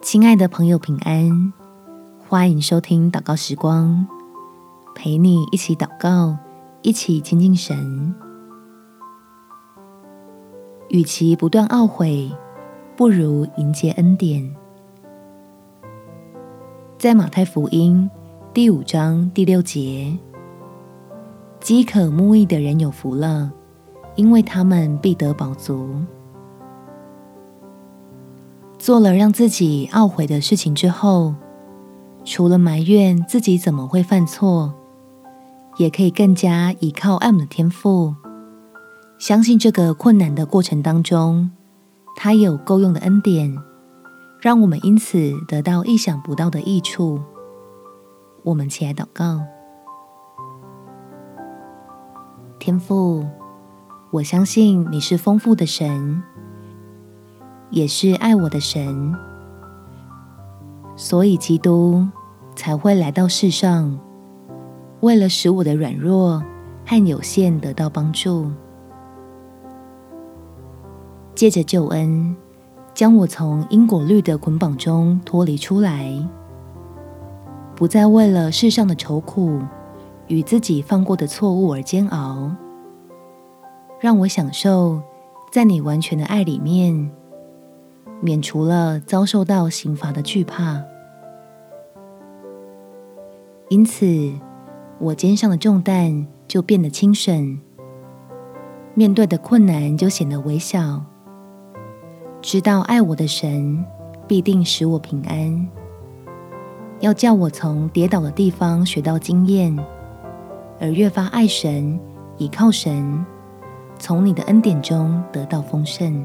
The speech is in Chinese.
亲爱的朋友，平安！欢迎收听祷告时光，陪你一起祷告，一起亲近神。与其不断懊悔，不如迎接恩典。在马太福音第五章第六节，饥渴慕义的人有福了，因为他们必得饱足。做了让自己懊悔的事情之后，除了埋怨自己怎么会犯错，也可以更加依靠爱我们的天赋，相信这个困难的过程当中，他有够用的恩典，让我们因此得到意想不到的益处。我们起来祷告，天赋，我相信你是丰富的神。也是爱我的神，所以基督才会来到世上，为了使我的软弱和有限得到帮助，借着救恩，将我从因果律的捆绑中脱离出来，不再为了世上的愁苦与自己犯过的错误而煎熬，让我享受在你完全的爱里面。免除了遭受到刑罚的惧怕，因此我肩上的重担就变得轻省，面对的困难就显得微小。知道爱我的神必定使我平安，要叫我从跌倒的地方学到经验，而越发爱神，倚靠神，从你的恩典中得到丰盛。